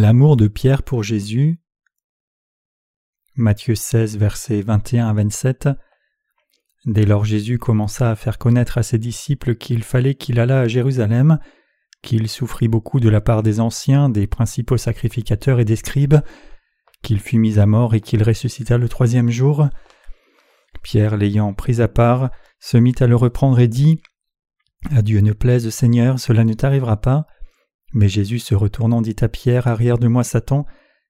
L'amour de Pierre pour Jésus. Matthieu 16, versets 21 à 27. Dès lors Jésus commença à faire connaître à ses disciples qu'il fallait qu'il allât à Jérusalem, qu'il souffrit beaucoup de la part des anciens, des principaux sacrificateurs et des scribes, qu'il fut mis à mort et qu'il ressuscita le troisième jour. Pierre, l'ayant pris à part, se mit à le reprendre et dit À Dieu ne plaise, Seigneur, cela ne t'arrivera pas. Mais Jésus se retournant dit à Pierre, Arrière de moi Satan,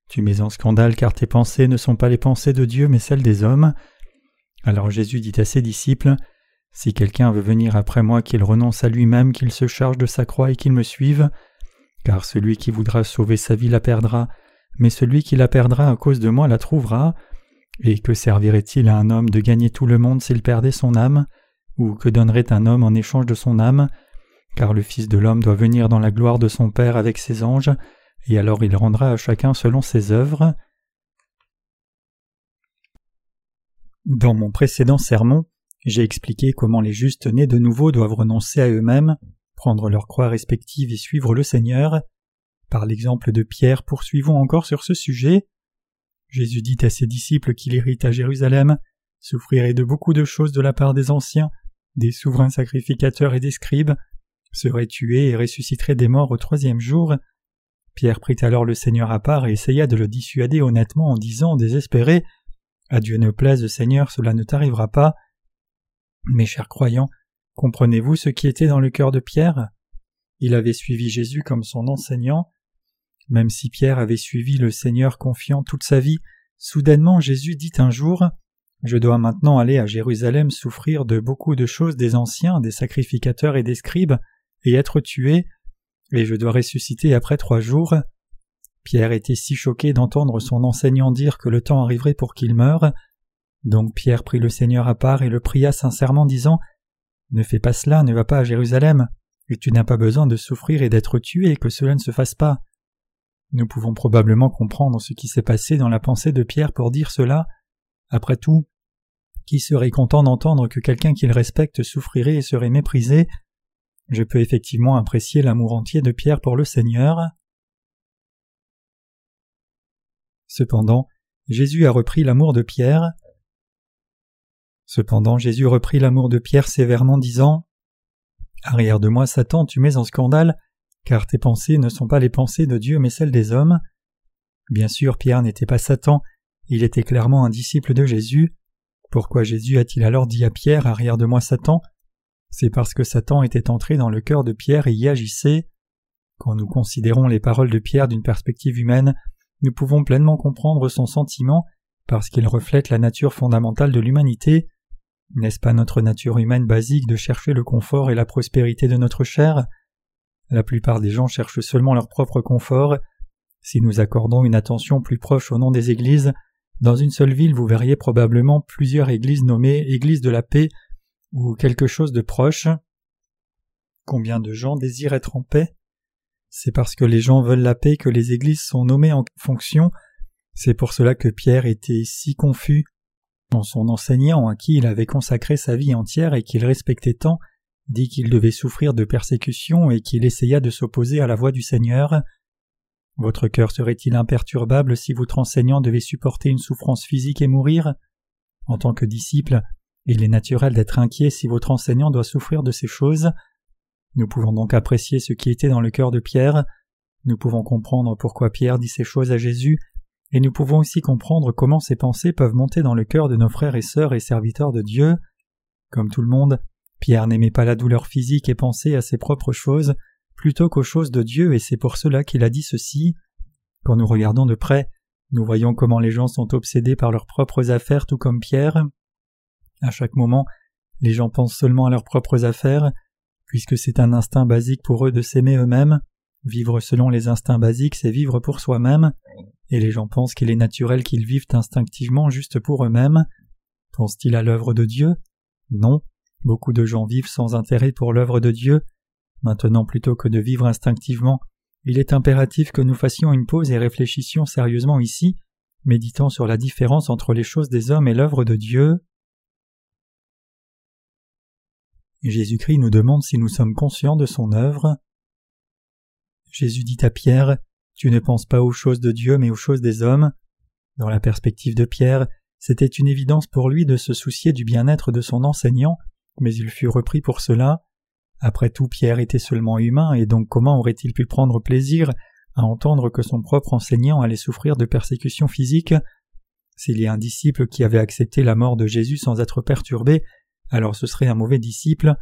tu mets en scandale car tes pensées ne sont pas les pensées de Dieu mais celles des hommes. Alors Jésus dit à ses disciples, Si quelqu'un veut venir après moi, qu'il renonce à lui-même, qu'il se charge de sa croix et qu'il me suive, car celui qui voudra sauver sa vie la perdra, mais celui qui la perdra à cause de moi la trouvera. Et que servirait-il à un homme de gagner tout le monde s'il perdait son âme? Ou que donnerait un homme en échange de son âme? Car le Fils de l'homme doit venir dans la gloire de son Père avec ses anges, et alors il rendra à chacun selon ses œuvres. Dans mon précédent sermon, j'ai expliqué comment les justes nés de nouveau doivent renoncer à eux-mêmes, prendre leur croix respective et suivre le Seigneur. Par l'exemple de Pierre, poursuivons encore sur ce sujet. Jésus dit à ses disciples qu'il hérite à Jérusalem, souffrirait de beaucoup de choses de la part des anciens, des souverains sacrificateurs et des scribes, serait tué et ressusciterait des morts au troisième jour. Pierre prit alors le Seigneur à part et essaya de le dissuader honnêtement en disant, désespéré, À Dieu ne plaise, Seigneur, cela ne t'arrivera pas. Mes chers croyants, comprenez-vous ce qui était dans le cœur de Pierre? Il avait suivi Jésus comme son enseignant. Même si Pierre avait suivi le Seigneur confiant toute sa vie, soudainement Jésus dit un jour Je dois maintenant aller à Jérusalem souffrir de beaucoup de choses des anciens, des sacrificateurs et des scribes, et être tué, et je dois ressusciter après trois jours. Pierre était si choqué d'entendre son enseignant dire que le temps arriverait pour qu'il meure. Donc Pierre prit le Seigneur à part et le pria sincèrement, disant Ne fais pas cela, ne va pas à Jérusalem, et tu n'as pas besoin de souffrir et d'être tué, que cela ne se fasse pas. Nous pouvons probablement comprendre ce qui s'est passé dans la pensée de Pierre pour dire cela. Après tout, qui serait content d'entendre que quelqu'un qu'il respecte souffrirait et serait méprisé? Je peux effectivement apprécier l'amour entier de Pierre pour le Seigneur. Cependant, Jésus a repris l'amour de Pierre. Cependant, Jésus reprit l'amour de Pierre sévèrement, disant Arrière de moi, Satan, tu mets en scandale, car tes pensées ne sont pas les pensées de Dieu mais celles des hommes. Bien sûr, Pierre n'était pas Satan, il était clairement un disciple de Jésus. Pourquoi Jésus a-t-il alors dit à Pierre Arrière de moi, Satan c'est parce que Satan était entré dans le cœur de Pierre et y agissait. Quand nous considérons les paroles de Pierre d'une perspective humaine, nous pouvons pleinement comprendre son sentiment parce qu'il reflète la nature fondamentale de l'humanité. N'est-ce pas notre nature humaine basique de chercher le confort et la prospérité de notre chair? La plupart des gens cherchent seulement leur propre confort. Si nous accordons une attention plus proche au nom des églises, dans une seule ville vous verriez probablement plusieurs églises nommées Églises de la paix ou quelque chose de proche. Combien de gens désirent être en paix? C'est parce que les gens veulent la paix que les églises sont nommées en fonction. C'est pour cela que Pierre était si confus. Dans son enseignant à qui il avait consacré sa vie entière et qu'il respectait tant, dit qu'il devait souffrir de persécutions et qu'il essaya de s'opposer à la voix du Seigneur. Votre cœur serait-il imperturbable si votre enseignant devait supporter une souffrance physique et mourir? En tant que disciple, il est naturel d'être inquiet si votre enseignant doit souffrir de ces choses. Nous pouvons donc apprécier ce qui était dans le cœur de Pierre, nous pouvons comprendre pourquoi Pierre dit ces choses à Jésus, et nous pouvons aussi comprendre comment ces pensées peuvent monter dans le cœur de nos frères et sœurs et serviteurs de Dieu. Comme tout le monde, Pierre n'aimait pas la douleur physique et pensait à ses propres choses plutôt qu'aux choses de Dieu, et c'est pour cela qu'il a dit ceci. Quand nous regardons de près, nous voyons comment les gens sont obsédés par leurs propres affaires tout comme Pierre, à chaque moment, les gens pensent seulement à leurs propres affaires, puisque c'est un instinct basique pour eux de s'aimer eux-mêmes. Vivre selon les instincts basiques, c'est vivre pour soi-même, et les gens pensent qu'il est naturel qu'ils vivent instinctivement juste pour eux-mêmes. Pensent-ils à l'œuvre de Dieu? Non. Beaucoup de gens vivent sans intérêt pour l'œuvre de Dieu. Maintenant, plutôt que de vivre instinctivement, il est impératif que nous fassions une pause et réfléchissions sérieusement ici, méditant sur la différence entre les choses des hommes et l'œuvre de Dieu. Jésus-Christ nous demande si nous sommes conscients de son œuvre. Jésus dit à Pierre Tu ne penses pas aux choses de Dieu mais aux choses des hommes. Dans la perspective de Pierre, c'était une évidence pour lui de se soucier du bien-être de son enseignant, mais il fut repris pour cela. Après tout, Pierre était seulement humain, et donc comment aurait-il pu prendre plaisir à entendre que son propre enseignant allait souffrir de persécutions physiques? S'il y a un disciple qui avait accepté la mort de Jésus sans être perturbé, alors ce serait un mauvais disciple.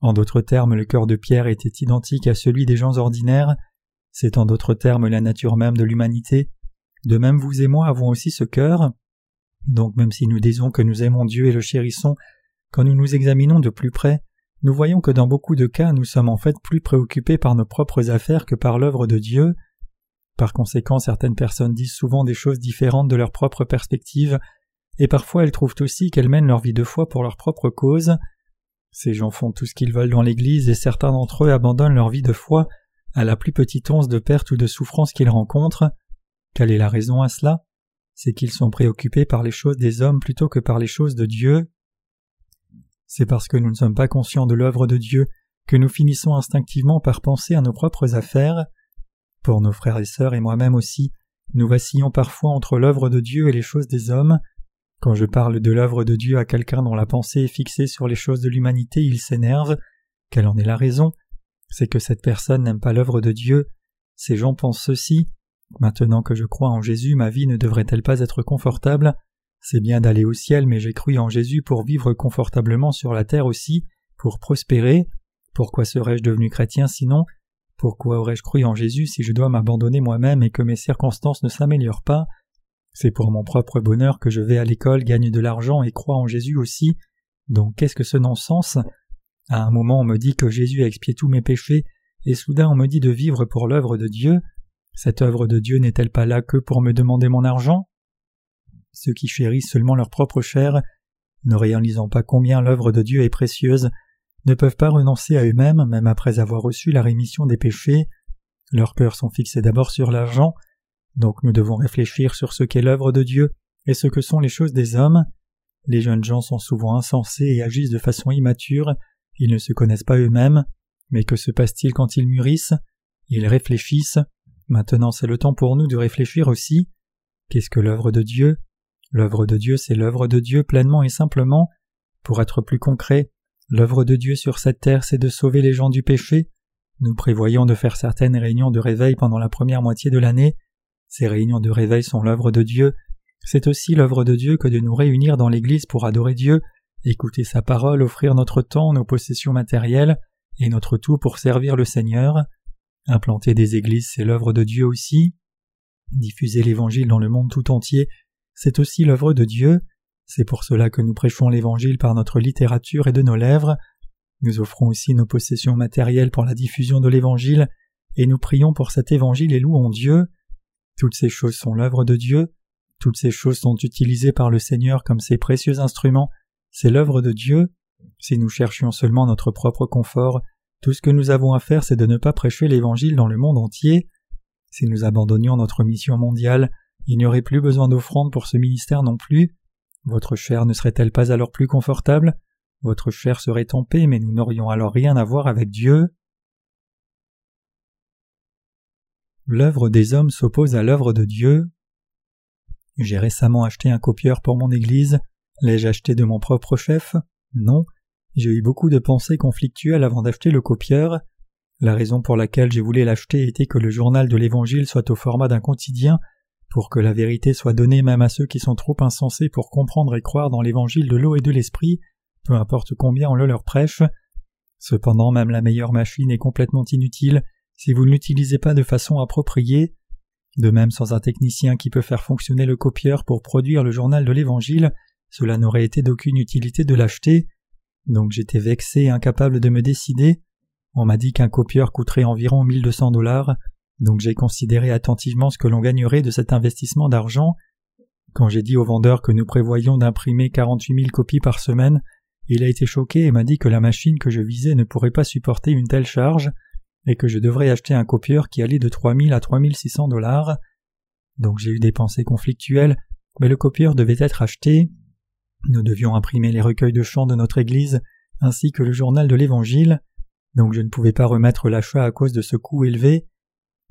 En d'autres termes, le cœur de Pierre était identique à celui des gens ordinaires. C'est en d'autres termes la nature même de l'humanité. De même vous et moi avons aussi ce cœur. Donc même si nous disons que nous aimons Dieu et le chérissons, quand nous nous examinons de plus près, nous voyons que dans beaucoup de cas nous sommes en fait plus préoccupés par nos propres affaires que par l'œuvre de Dieu. Par conséquent, certaines personnes disent souvent des choses différentes de leur propre perspective, et parfois elles trouvent aussi qu'elles mènent leur vie de foi pour leur propre cause. Ces gens font tout ce qu'ils veulent dans l'Église et certains d'entre eux abandonnent leur vie de foi à la plus petite once de perte ou de souffrance qu'ils rencontrent. Quelle est la raison à cela? C'est qu'ils sont préoccupés par les choses des hommes plutôt que par les choses de Dieu. C'est parce que nous ne sommes pas conscients de l'œuvre de Dieu que nous finissons instinctivement par penser à nos propres affaires. Pour nos frères et sœurs et moi-même aussi, nous vacillons parfois entre l'œuvre de Dieu et les choses des hommes. Quand je parle de l'œuvre de Dieu à quelqu'un dont la pensée est fixée sur les choses de l'humanité, il s'énerve. Quelle en est la raison? C'est que cette personne n'aime pas l'œuvre de Dieu. Ces gens pensent ceci. Maintenant que je crois en Jésus, ma vie ne devrait-elle pas être confortable? C'est bien d'aller au ciel, mais j'ai cru en Jésus pour vivre confortablement sur la terre aussi, pour prospérer. Pourquoi serais-je devenu chrétien sinon? Pourquoi aurais-je cru en Jésus si je dois m'abandonner moi-même et que mes circonstances ne s'améliorent pas? C'est pour mon propre bonheur que je vais à l'école, gagne de l'argent et crois en Jésus aussi. Donc qu'est-ce que ce non-sens? À un moment on me dit que Jésus a expié tous mes péchés, et soudain on me dit de vivre pour l'œuvre de Dieu. Cette œuvre de Dieu n'est-elle pas là que pour me demander mon argent? Ceux qui chérissent seulement leur propre chair, ne réalisant pas combien l'œuvre de Dieu est précieuse, ne peuvent pas renoncer à eux-mêmes même après avoir reçu la rémission des péchés. Leurs cœurs sont fixés d'abord sur l'argent, donc nous devons réfléchir sur ce qu'est l'œuvre de Dieu et ce que sont les choses des hommes. Les jeunes gens sont souvent insensés et agissent de façon immature, ils ne se connaissent pas eux-mêmes, mais que se passe-t-il quand ils mûrissent? Ils réfléchissent. Maintenant c'est le temps pour nous de réfléchir aussi. Qu'est-ce que l'œuvre de Dieu? L'œuvre de Dieu, c'est l'œuvre de Dieu pleinement et simplement. Pour être plus concret, l'œuvre de Dieu sur cette terre, c'est de sauver les gens du péché. Nous prévoyons de faire certaines réunions de réveil pendant la première moitié de l'année. Ces réunions de réveil sont l'œuvre de Dieu. C'est aussi l'œuvre de Dieu que de nous réunir dans l'Église pour adorer Dieu, écouter sa parole, offrir notre temps, nos possessions matérielles, et notre tout pour servir le Seigneur. Implanter des églises, c'est l'œuvre de Dieu aussi. Diffuser l'Évangile dans le monde tout entier, c'est aussi l'œuvre de Dieu. C'est pour cela que nous prêchons l'Évangile par notre littérature et de nos lèvres. Nous offrons aussi nos possessions matérielles pour la diffusion de l'Évangile, et nous prions pour cet Évangile et louons Dieu. Toutes ces choses sont l'œuvre de Dieu, toutes ces choses sont utilisées par le Seigneur comme ses précieux instruments, c'est l'œuvre de Dieu. Si nous cherchions seulement notre propre confort, tout ce que nous avons à faire c'est de ne pas prêcher l'Évangile dans le monde entier. Si nous abandonnions notre mission mondiale, il n'y aurait plus besoin d'offrande pour ce ministère non plus. Votre chair ne serait-elle pas alors plus confortable? Votre chair serait en mais nous n'aurions alors rien à voir avec Dieu. L'œuvre des hommes s'oppose à l'œuvre de Dieu. J'ai récemment acheté un copieur pour mon église. L'ai-je acheté de mon propre chef? Non. J'ai eu beaucoup de pensées conflictuelles avant d'acheter le copieur. La raison pour laquelle j'ai voulu l'acheter était que le journal de l'Évangile soit au format d'un quotidien pour que la vérité soit donnée même à ceux qui sont trop insensés pour comprendre et croire dans l'évangile de l'eau et de l'esprit, peu importe combien on le leur prêche. Cependant, même la meilleure machine est complètement inutile si vous ne l'utilisez pas de façon appropriée. De même, sans un technicien qui peut faire fonctionner le copieur pour produire le journal de l'Évangile, cela n'aurait été d'aucune utilité de l'acheter. Donc j'étais vexé et incapable de me décider. On m'a dit qu'un copieur coûterait environ 1200 dollars. Donc j'ai considéré attentivement ce que l'on gagnerait de cet investissement d'argent. Quand j'ai dit au vendeur que nous prévoyions d'imprimer 48 000 copies par semaine, il a été choqué et m'a dit que la machine que je visais ne pourrait pas supporter une telle charge et que je devrais acheter un copieur qui allait de 3 000 à 3 600 dollars. Donc j'ai eu des pensées conflictuelles, mais le copieur devait être acheté. Nous devions imprimer les recueils de chants de notre Église ainsi que le journal de l'Évangile, donc je ne pouvais pas remettre l'achat à cause de ce coût élevé.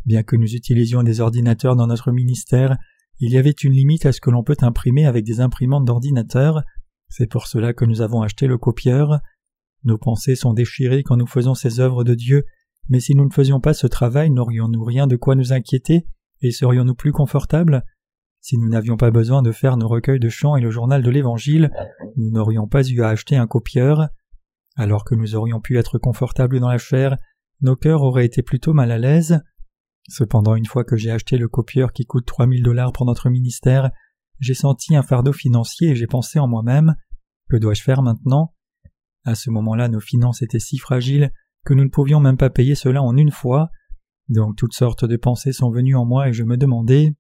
Bien que nous utilisions des ordinateurs dans notre ministère, il y avait une limite à ce que l'on peut imprimer avec des imprimantes d'ordinateur. C'est pour cela que nous avons acheté le copieur. Nos pensées sont déchirées quand nous faisons ces œuvres de Dieu, mais si nous ne faisions pas ce travail, n'aurions-nous rien de quoi nous inquiéter et serions-nous plus confortables? Si nous n'avions pas besoin de faire nos recueils de chants et le journal de l'Évangile, nous n'aurions pas eu à acheter un copieur. Alors que nous aurions pu être confortables dans la chair, nos cœurs auraient été plutôt mal à l'aise. Cependant, une fois que j'ai acheté le copieur qui coûte trois mille dollars pour notre ministère, j'ai senti un fardeau financier et j'ai pensé en moi-même Que dois-je faire maintenant? À ce moment-là, nos finances étaient si fragiles que nous ne pouvions même pas payer cela en une fois. Donc toutes sortes de pensées sont venues en moi et je me demandais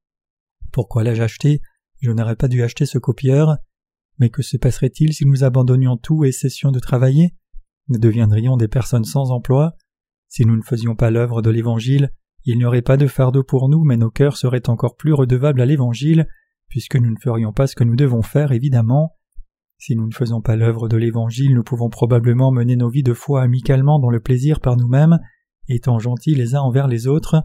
Pourquoi l'ai-je acheté Je n'aurais pas dû acheter ce copieur. Mais que se passerait-il si nous abandonnions tout et cessions de travailler? Nous deviendrions des personnes sans emploi? Si nous ne faisions pas l'œuvre de l'Évangile, il n'y aurait pas de fardeau pour nous, mais nos cœurs seraient encore plus redevables à l'Évangile, puisque nous ne ferions pas ce que nous devons faire, évidemment. Si nous ne faisons pas l'œuvre de l'Évangile, nous pouvons probablement mener nos vies de foi amicalement dans le plaisir par nous-mêmes, étant gentils les uns envers les autres.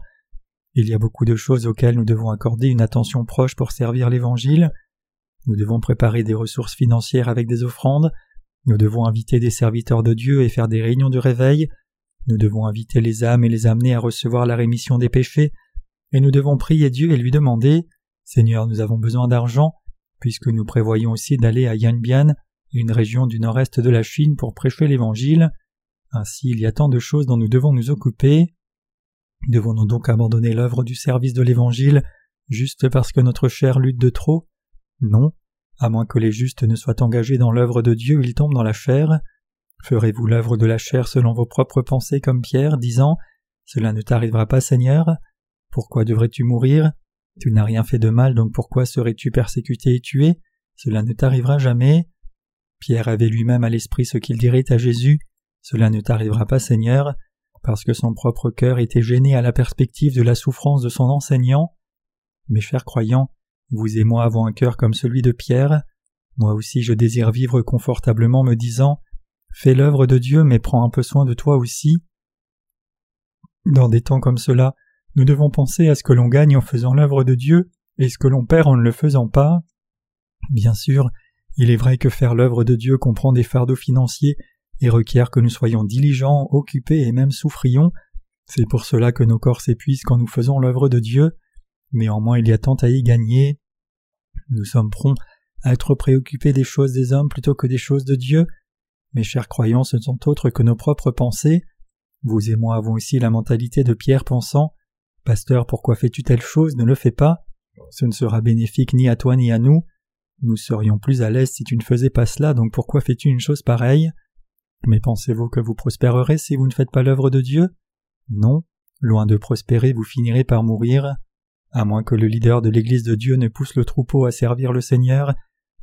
Il y a beaucoup de choses auxquelles nous devons accorder une attention proche pour servir l'Évangile. Nous devons préparer des ressources financières avec des offrandes, nous devons inviter des serviteurs de Dieu et faire des réunions de réveil, nous devons inviter les âmes et les amener à recevoir la rémission des péchés, et nous devons prier Dieu et lui demander Seigneur, nous avons besoin d'argent, puisque nous prévoyons aussi d'aller à Yanbian, une région du nord-est de la Chine, pour prêcher l'Évangile. Ainsi, il y a tant de choses dont nous devons nous occuper. Devons-nous donc abandonner l'œuvre du service de l'Évangile juste parce que notre chair lutte de trop Non. À moins que les justes ne soient engagés dans l'œuvre de Dieu, ils tombent dans la chair. Ferez-vous l'œuvre de la chair selon vos propres pensées comme Pierre, disant Cela ne t'arrivera pas, Seigneur Pourquoi devrais-tu mourir? Tu n'as rien fait de mal, donc pourquoi serais-tu persécuté et tué? Cela ne t'arrivera jamais. Pierre avait lui-même à l'esprit ce qu'il dirait à Jésus Cela ne t'arrivera pas, Seigneur, parce que son propre cœur était gêné à la perspective de la souffrance de son enseignant. Mes chers croyants, vous et moi avons un cœur comme celui de Pierre. Moi aussi je désire vivre confortablement me disant Fais l'œuvre de Dieu, mais prends un peu soin de toi aussi. Dans des temps comme cela, nous devons penser à ce que l'on gagne en faisant l'œuvre de Dieu et ce que l'on perd en ne le faisant pas. Bien sûr, il est vrai que faire l'œuvre de Dieu comprend des fardeaux financiers et requiert que nous soyons diligents, occupés et même souffrions. C'est pour cela que nos corps s'épuisent quand nous faisons l'œuvre de Dieu. Néanmoins, il y a tant à y gagner. Nous sommes prompts à être préoccupés des choses des hommes plutôt que des choses de Dieu, mes chers croyants, ce ne sont autres que nos propres pensées. Vous et moi avons aussi la mentalité de Pierre pensant Pasteur, pourquoi fais-tu telle chose? Ne le fais pas. Ce ne sera bénéfique ni à toi ni à nous. Nous serions plus à l'aise si tu ne faisais pas cela, donc pourquoi fais-tu une chose pareille? Mais pensez-vous que vous prospérerez si vous ne faites pas l'œuvre de Dieu? Non. Loin de prospérer, vous finirez par mourir. À moins que le leader de l'Église de Dieu ne pousse le troupeau à servir le Seigneur,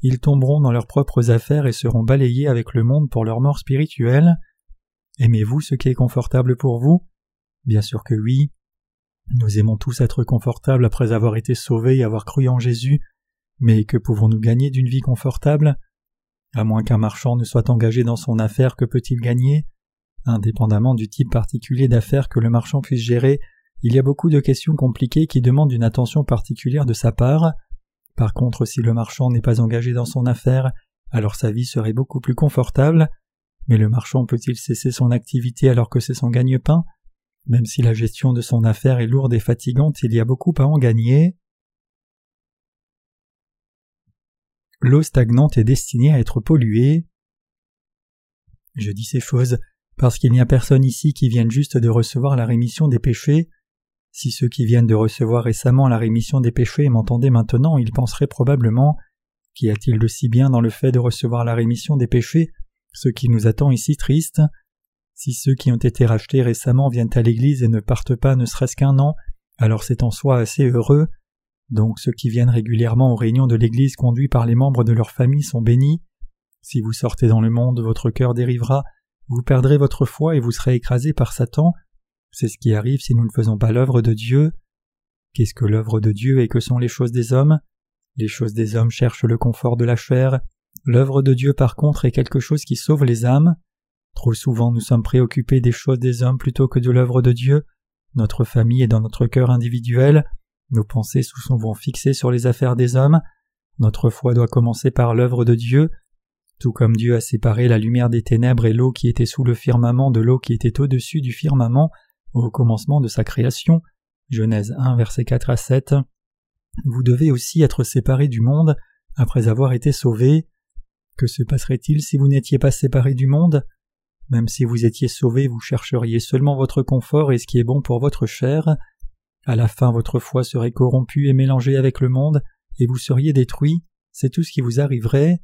ils tomberont dans leurs propres affaires et seront balayés avec le monde pour leur mort spirituelle. Aimez-vous ce qui est confortable pour vous? Bien sûr que oui. Nous aimons tous être confortables après avoir été sauvés et avoir cru en Jésus, mais que pouvons-nous gagner d'une vie confortable? À moins qu'un marchand ne soit engagé dans son affaire, que peut-il gagner? Indépendamment du type particulier d'affaires que le marchand puisse gérer, il y a beaucoup de questions compliquées qui demandent une attention particulière de sa part. Par contre, si le marchand n'est pas engagé dans son affaire, alors sa vie serait beaucoup plus confortable. Mais le marchand peut-il cesser son activité alors que c'est son gagne-pain? Même si la gestion de son affaire est lourde et fatigante, il y a beaucoup à en gagner. L'eau stagnante est destinée à être polluée. Je dis ces choses parce qu'il n'y a personne ici qui vienne juste de recevoir la rémission des péchés. Si ceux qui viennent de recevoir récemment la rémission des péchés m'entendaient maintenant, ils penseraient probablement Qu'y a-t-il de si bien dans le fait de recevoir la rémission des péchés, ce qui nous attend ici triste Si ceux qui ont été rachetés récemment viennent à l'Église et ne partent pas ne serait-ce qu'un an, alors c'est en soi assez heureux. Donc ceux qui viennent régulièrement aux réunions de l'Église conduits par les membres de leur famille sont bénis. Si vous sortez dans le monde, votre cœur dérivera, vous perdrez votre foi et vous serez écrasé par Satan, c'est ce qui arrive si nous ne faisons pas l'œuvre de Dieu. Qu'est-ce que l'œuvre de Dieu et que sont les choses des hommes? Les choses des hommes cherchent le confort de la chair. L'œuvre de Dieu par contre est quelque chose qui sauve les âmes. Trop souvent nous sommes préoccupés des choses des hommes plutôt que de l'œuvre de Dieu. notre famille et dans notre cœur individuel, nos pensées sont souvent fixées sur les affaires des hommes, notre foi doit commencer par l'œuvre de Dieu, tout comme Dieu a séparé la lumière des ténèbres et l'eau qui était sous le firmament de l'eau qui était au-dessus du firmament au commencement de sa création. Genèse 1 versets 4 à 7. Vous devez aussi être séparés du monde après avoir été sauvés. Que se passerait-il si vous n'étiez pas séparés du monde? Même si vous étiez sauvés, vous chercheriez seulement votre confort et ce qui est bon pour votre chair. À la fin, votre foi serait corrompue et mélangée avec le monde, et vous seriez détruit. C'est tout ce qui vous arriverait.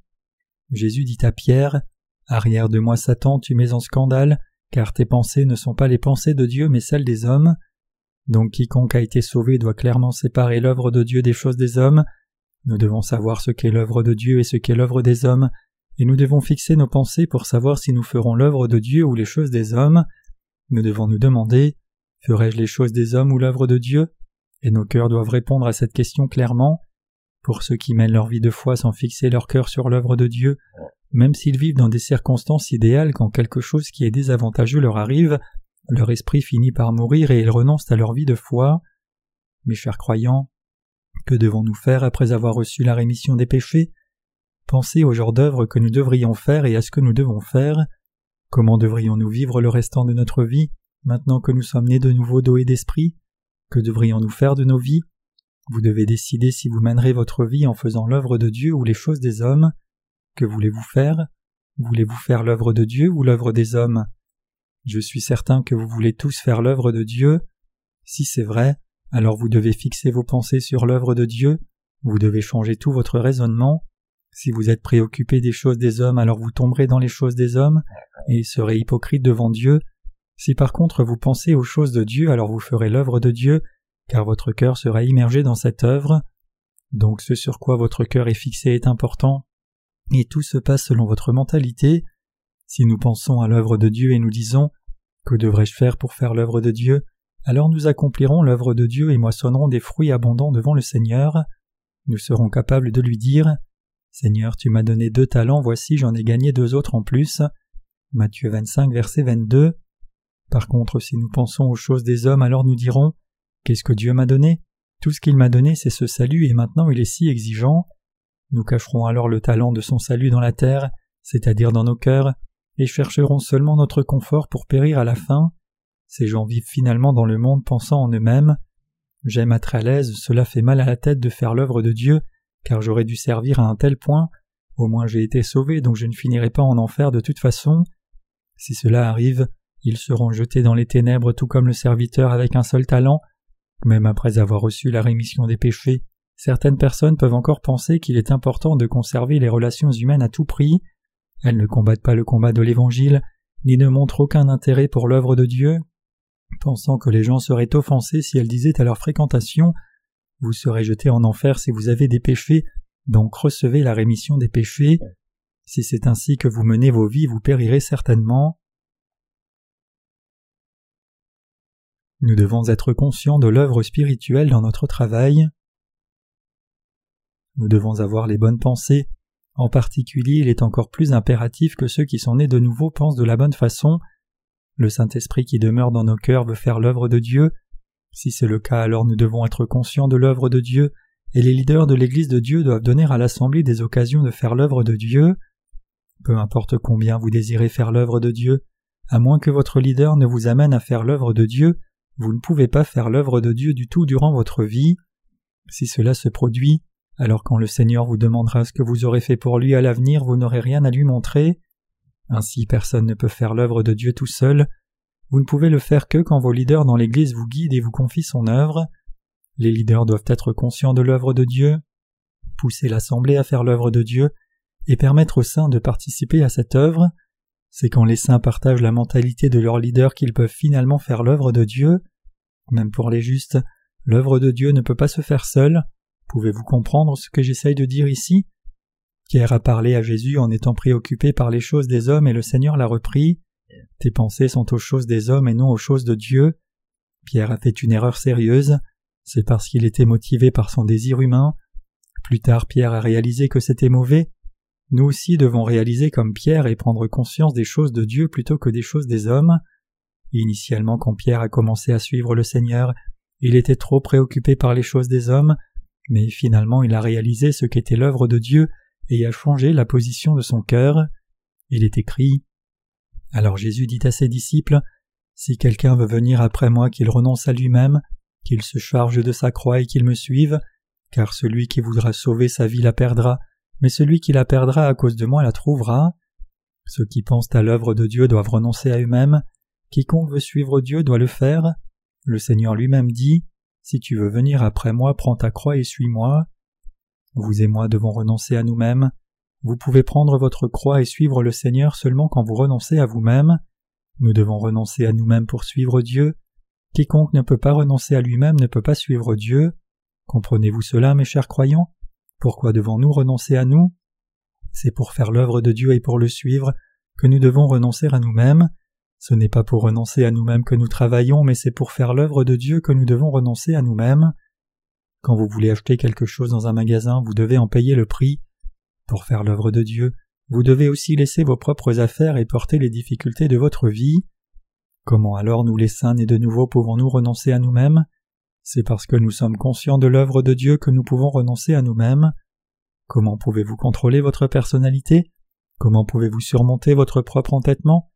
Jésus dit à Pierre Arrière de moi, Satan, tu mets en scandale, car tes pensées ne sont pas les pensées de Dieu mais celles des hommes. Donc quiconque a été sauvé doit clairement séparer l'œuvre de Dieu des choses des hommes. Nous devons savoir ce qu'est l'œuvre de Dieu et ce qu'est l'œuvre des hommes, et nous devons fixer nos pensées pour savoir si nous ferons l'œuvre de Dieu ou les choses des hommes. Nous devons nous demander Ferai-je les choses des hommes ou l'œuvre de Dieu? Et nos cœurs doivent répondre à cette question clairement. Pour ceux qui mènent leur vie de foi sans fixer leur cœur sur l'œuvre de Dieu, même s'ils vivent dans des circonstances idéales quand quelque chose qui est désavantageux leur arrive, leur esprit finit par mourir et ils renoncent à leur vie de foi. Mes chers croyants, que devons-nous faire après avoir reçu la rémission des péchés? Pensez au genre d'œuvre que nous devrions faire et à ce que nous devons faire. Comment devrions-nous vivre le restant de notre vie, maintenant que nous sommes nés de nouveau d'eau et d'esprit? Que devrions-nous faire de nos vies? Vous devez décider si vous mènerez votre vie en faisant l'œuvre de Dieu ou les choses des hommes. Que voulez-vous faire? Voulez-vous faire l'œuvre de Dieu ou l'œuvre des hommes? Je suis certain que vous voulez tous faire l'œuvre de Dieu. Si c'est vrai, alors vous devez fixer vos pensées sur l'œuvre de Dieu, vous devez changer tout votre raisonnement. Si vous êtes préoccupé des choses des hommes, alors vous tomberez dans les choses des hommes et serez hypocrite devant Dieu. Si par contre vous pensez aux choses de Dieu, alors vous ferez l'œuvre de Dieu car votre cœur sera immergé dans cette œuvre. Donc ce sur quoi votre cœur est fixé est important, et tout se passe selon votre mentalité. Si nous pensons à l'œuvre de Dieu et nous disons Que devrais-je faire pour faire l'œuvre de Dieu? alors nous accomplirons l'œuvre de Dieu et moissonnerons des fruits abondants devant le Seigneur. Nous serons capables de lui dire Seigneur, tu m'as donné deux talents, voici j'en ai gagné deux autres en plus. Matthieu 25, verset 22. Par contre, si nous pensons aux choses des hommes, alors nous dirons Qu'est-ce que Dieu m'a donné? Tout ce qu'il m'a donné, c'est ce salut, et maintenant il est si exigeant. Nous cacherons alors le talent de son salut dans la terre, c'est-à-dire dans nos cœurs, et chercherons seulement notre confort pour périr à la fin. Ces gens vivent finalement dans le monde pensant en eux-mêmes. J'aime être à l'aise, cela fait mal à la tête de faire l'œuvre de Dieu, car j'aurais dû servir à un tel point. Au moins j'ai été sauvé, donc je ne finirai pas en enfer de toute façon. Si cela arrive, ils seront jetés dans les ténèbres tout comme le serviteur avec un seul talent, même après avoir reçu la rémission des péchés, certaines personnes peuvent encore penser qu'il est important de conserver les relations humaines à tout prix. Elles ne combattent pas le combat de l'Évangile, ni ne montrent aucun intérêt pour l'œuvre de Dieu, pensant que les gens seraient offensés si elles disaient à leur fréquentation Vous serez jetés en enfer si vous avez des péchés, donc recevez la rémission des péchés. Si c'est ainsi que vous menez vos vies, vous périrez certainement. Nous devons être conscients de l'œuvre spirituelle dans notre travail. Nous devons avoir les bonnes pensées. En particulier, il est encore plus impératif que ceux qui sont nés de nouveau pensent de la bonne façon. Le Saint-Esprit qui demeure dans nos cœurs veut faire l'œuvre de Dieu. Si c'est le cas, alors nous devons être conscients de l'œuvre de Dieu, et les leaders de l'Église de Dieu doivent donner à l'Assemblée des occasions de faire l'œuvre de Dieu. Peu importe combien vous désirez faire l'œuvre de Dieu, à moins que votre leader ne vous amène à faire l'œuvre de Dieu, vous ne pouvez pas faire l'œuvre de Dieu du tout durant votre vie. Si cela se produit, alors quand le Seigneur vous demandera ce que vous aurez fait pour lui à l'avenir, vous n'aurez rien à lui montrer. Ainsi personne ne peut faire l'œuvre de Dieu tout seul. Vous ne pouvez le faire que quand vos leaders dans l'Église vous guident et vous confient son œuvre. Les leaders doivent être conscients de l'œuvre de Dieu, pousser l'Assemblée à faire l'œuvre de Dieu, et permettre aux saints de participer à cette œuvre. C'est quand les saints partagent la mentalité de leurs leaders qu'ils peuvent finalement faire l'œuvre de Dieu. Même pour les justes, l'œuvre de Dieu ne peut pas se faire seule. Pouvez-vous comprendre ce que j'essaye de dire ici? Pierre a parlé à Jésus en étant préoccupé par les choses des hommes et le Seigneur l'a repris. Tes pensées sont aux choses des hommes et non aux choses de Dieu. Pierre a fait une erreur sérieuse. C'est parce qu'il était motivé par son désir humain. Plus tard, Pierre a réalisé que c'était mauvais nous aussi devons réaliser comme Pierre et prendre conscience des choses de Dieu plutôt que des choses des hommes. Initialement, quand Pierre a commencé à suivre le Seigneur, il était trop préoccupé par les choses des hommes, mais finalement il a réalisé ce qu'était l'œuvre de Dieu et a changé la position de son cœur. Il est écrit Alors Jésus dit à ses disciples Si quelqu'un veut venir après moi, qu'il renonce à lui-même, qu'il se charge de sa croix et qu'il me suive, car celui qui voudra sauver sa vie la perdra, mais celui qui la perdra à cause de moi la trouvera. Ceux qui pensent à l'œuvre de Dieu doivent renoncer à eux-mêmes, quiconque veut suivre Dieu doit le faire. Le Seigneur lui-même dit Si tu veux venir après moi, prends ta croix et suis-moi. Vous et moi devons renoncer à nous-mêmes. Vous pouvez prendre votre croix et suivre le Seigneur seulement quand vous renoncez à vous-même. Nous devons renoncer à nous-mêmes pour suivre Dieu. Quiconque ne peut pas renoncer à lui-même ne peut pas suivre Dieu. Comprenez-vous cela, mes chers croyants? Pourquoi devons-nous renoncer à nous? C'est pour faire l'œuvre de Dieu et pour le suivre que nous devons renoncer à nous-mêmes. Ce n'est pas pour renoncer à nous-mêmes que nous travaillons, mais c'est pour faire l'œuvre de Dieu que nous devons renoncer à nous-mêmes. Quand vous voulez acheter quelque chose dans un magasin, vous devez en payer le prix. Pour faire l'œuvre de Dieu, vous devez aussi laisser vos propres affaires et porter les difficultés de votre vie. Comment alors nous les saints et de nouveau pouvons-nous renoncer à nous-mêmes? C'est parce que nous sommes conscients de l'œuvre de Dieu que nous pouvons renoncer à nous-mêmes. Comment pouvez-vous contrôler votre personnalité? Comment pouvez-vous surmonter votre propre entêtement?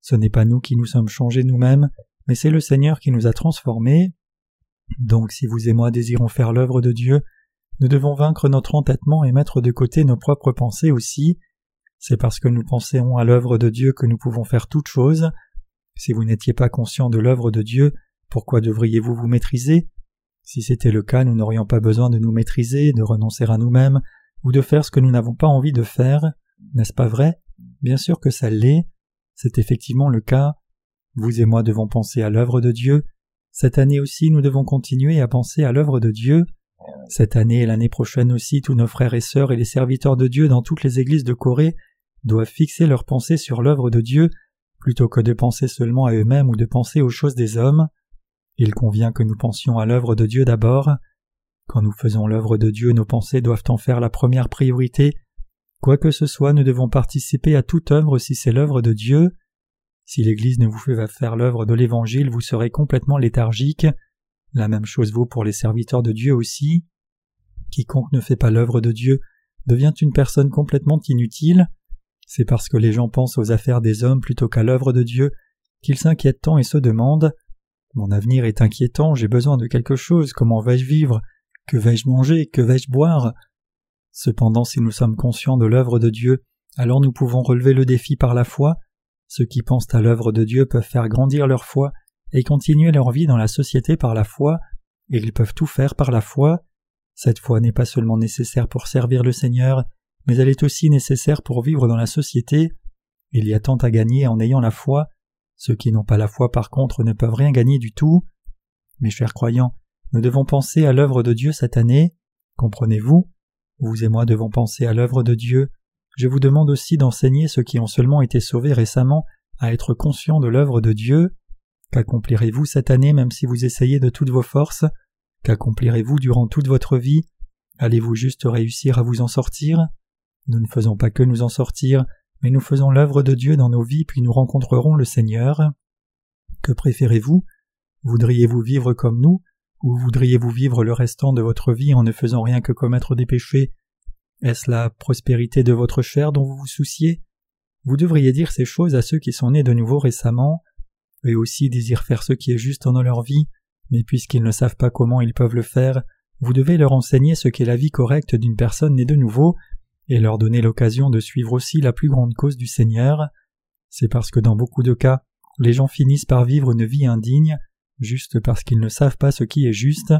Ce n'est pas nous qui nous sommes changés nous-mêmes, mais c'est le Seigneur qui nous a transformés. Donc si vous et moi désirons faire l'œuvre de Dieu, nous devons vaincre notre entêtement et mettre de côté nos propres pensées aussi. C'est parce que nous penserons à l'œuvre de Dieu que nous pouvons faire toutes choses. Si vous n'étiez pas conscient de l'œuvre de Dieu, pourquoi devriez-vous vous maîtriser? Si c'était le cas, nous n'aurions pas besoin de nous maîtriser, de renoncer à nous-mêmes, ou de faire ce que nous n'avons pas envie de faire. N'est-ce pas vrai? Bien sûr que ça l'est. C'est effectivement le cas. Vous et moi devons penser à l'œuvre de Dieu, cette année aussi, nous devons continuer à penser à l'œuvre de Dieu. Cette année et l'année prochaine aussi, tous nos frères et sœurs et les serviteurs de Dieu dans toutes les églises de Corée doivent fixer leur pensée sur l'œuvre de Dieu plutôt que de penser seulement à eux-mêmes ou de penser aux choses des hommes. Il convient que nous pensions à l'œuvre de Dieu d'abord. Quand nous faisons l'œuvre de Dieu, nos pensées doivent en faire la première priorité. Quoi que ce soit, nous devons participer à toute œuvre si c'est l'œuvre de Dieu. Si l'Église ne vous fait pas faire l'œuvre de l'Évangile, vous serez complètement léthargique. La même chose vaut pour les serviteurs de Dieu aussi. Quiconque ne fait pas l'œuvre de Dieu devient une personne complètement inutile. C'est parce que les gens pensent aux affaires des hommes plutôt qu'à l'œuvre de Dieu qu'ils s'inquiètent tant et se demandent Mon avenir est inquiétant, j'ai besoin de quelque chose, comment vais-je vivre? Que vais-je manger? Que vais-je boire? Cependant, si nous sommes conscients de l'œuvre de Dieu, alors nous pouvons relever le défi par la foi ceux qui pensent à l'œuvre de Dieu peuvent faire grandir leur foi et continuer leur vie dans la société par la foi, et ils peuvent tout faire par la foi. Cette foi n'est pas seulement nécessaire pour servir le Seigneur, mais elle est aussi nécessaire pour vivre dans la société. Il y a tant à gagner en ayant la foi. Ceux qui n'ont pas la foi par contre ne peuvent rien gagner du tout. Mes chers croyants, nous devons penser à l'œuvre de Dieu cette année. Comprenez-vous? Vous et moi devons penser à l'œuvre de Dieu je vous demande aussi d'enseigner ceux qui ont seulement été sauvés récemment à être conscients de l'œuvre de Dieu. Qu'accomplirez-vous cette année même si vous essayez de toutes vos forces? Qu'accomplirez-vous durant toute votre vie? Allez-vous juste réussir à vous en sortir? Nous ne faisons pas que nous en sortir, mais nous faisons l'œuvre de Dieu dans nos vies puis nous rencontrerons le Seigneur. Que préférez-vous? Voudriez-vous vivre comme nous? Ou voudriez-vous vivre le restant de votre vie en ne faisant rien que commettre des péchés? Est-ce la prospérité de votre chair dont vous vous souciez? Vous devriez dire ces choses à ceux qui sont nés de nouveau récemment. Aussi désirent faire ce qui est juste dans leur vie, mais puisqu'ils ne savent pas comment ils peuvent le faire, vous devez leur enseigner ce qu'est la vie correcte d'une personne née de nouveau, et leur donner l'occasion de suivre aussi la plus grande cause du Seigneur. C'est parce que dans beaucoup de cas, les gens finissent par vivre une vie indigne, juste parce qu'ils ne savent pas ce qui est juste.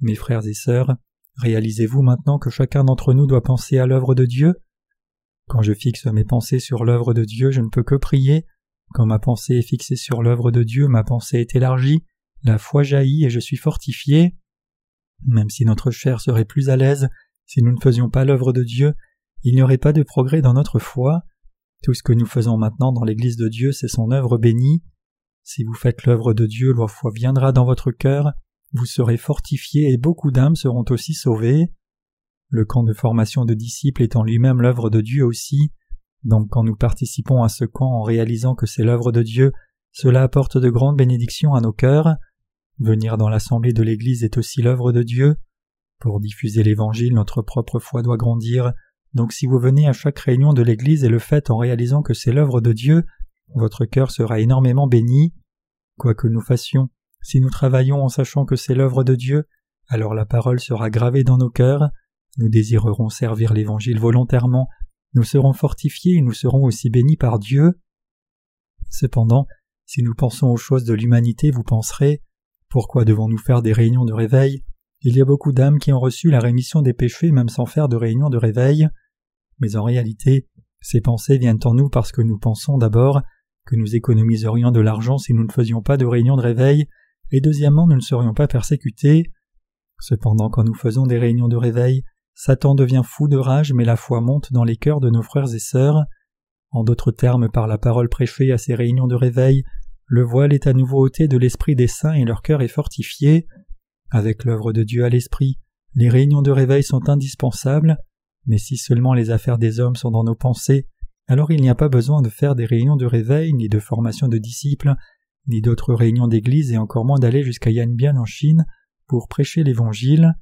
Mes frères et sœurs, Réalisez-vous maintenant que chacun d'entre nous doit penser à l'œuvre de Dieu? Quand je fixe mes pensées sur l'œuvre de Dieu, je ne peux que prier. Quand ma pensée est fixée sur l'œuvre de Dieu, ma pensée est élargie, la foi jaillit et je suis fortifié. Même si notre chair serait plus à l'aise, si nous ne faisions pas l'œuvre de Dieu, il n'y aurait pas de progrès dans notre foi. Tout ce que nous faisons maintenant dans l'Église de Dieu, c'est son œuvre bénie. Si vous faites l'œuvre de Dieu, la foi viendra dans votre cœur, vous serez fortifiés et beaucoup d'âmes seront aussi sauvées. Le camp de formation de disciples en lui-même l'œuvre de Dieu aussi, donc quand nous participons à ce camp en réalisant que c'est l'œuvre de Dieu, cela apporte de grandes bénédictions à nos cœurs. Venir dans l'assemblée de l'Église est aussi l'œuvre de Dieu. Pour diffuser l'Évangile, notre propre foi doit grandir, donc si vous venez à chaque réunion de l'Église et le faites en réalisant que c'est l'œuvre de Dieu, votre cœur sera énormément béni. Quoi que nous fassions, si nous travaillons en sachant que c'est l'œuvre de Dieu, alors la parole sera gravée dans nos cœurs, nous désirerons servir l'Évangile volontairement, nous serons fortifiés et nous serons aussi bénis par Dieu. Cependant, si nous pensons aux choses de l'humanité, vous penserez Pourquoi devons-nous faire des réunions de réveil? Il y a beaucoup d'âmes qui ont reçu la rémission des péchés même sans faire de réunions de réveil. Mais en réalité, ces pensées viennent en nous parce que nous pensons d'abord que nous économiserions de l'argent si nous ne faisions pas de réunions de réveil, et deuxièmement nous ne serions pas persécutés. Cependant quand nous faisons des réunions de réveil, Satan devient fou de rage mais la foi monte dans les cœurs de nos frères et sœurs. En d'autres termes, par la parole prêchée à ces réunions de réveil, le voile est à nouveau ôté de l'esprit des saints et leur cœur est fortifié. Avec l'œuvre de Dieu à l'esprit, les réunions de réveil sont indispensables, mais si seulement les affaires des hommes sont dans nos pensées, alors il n'y a pas besoin de faire des réunions de réveil, ni de formation de disciples, ni d'autres réunions d'église et encore moins d'aller jusqu'à Yanbian en Chine pour prêcher l'Évangile.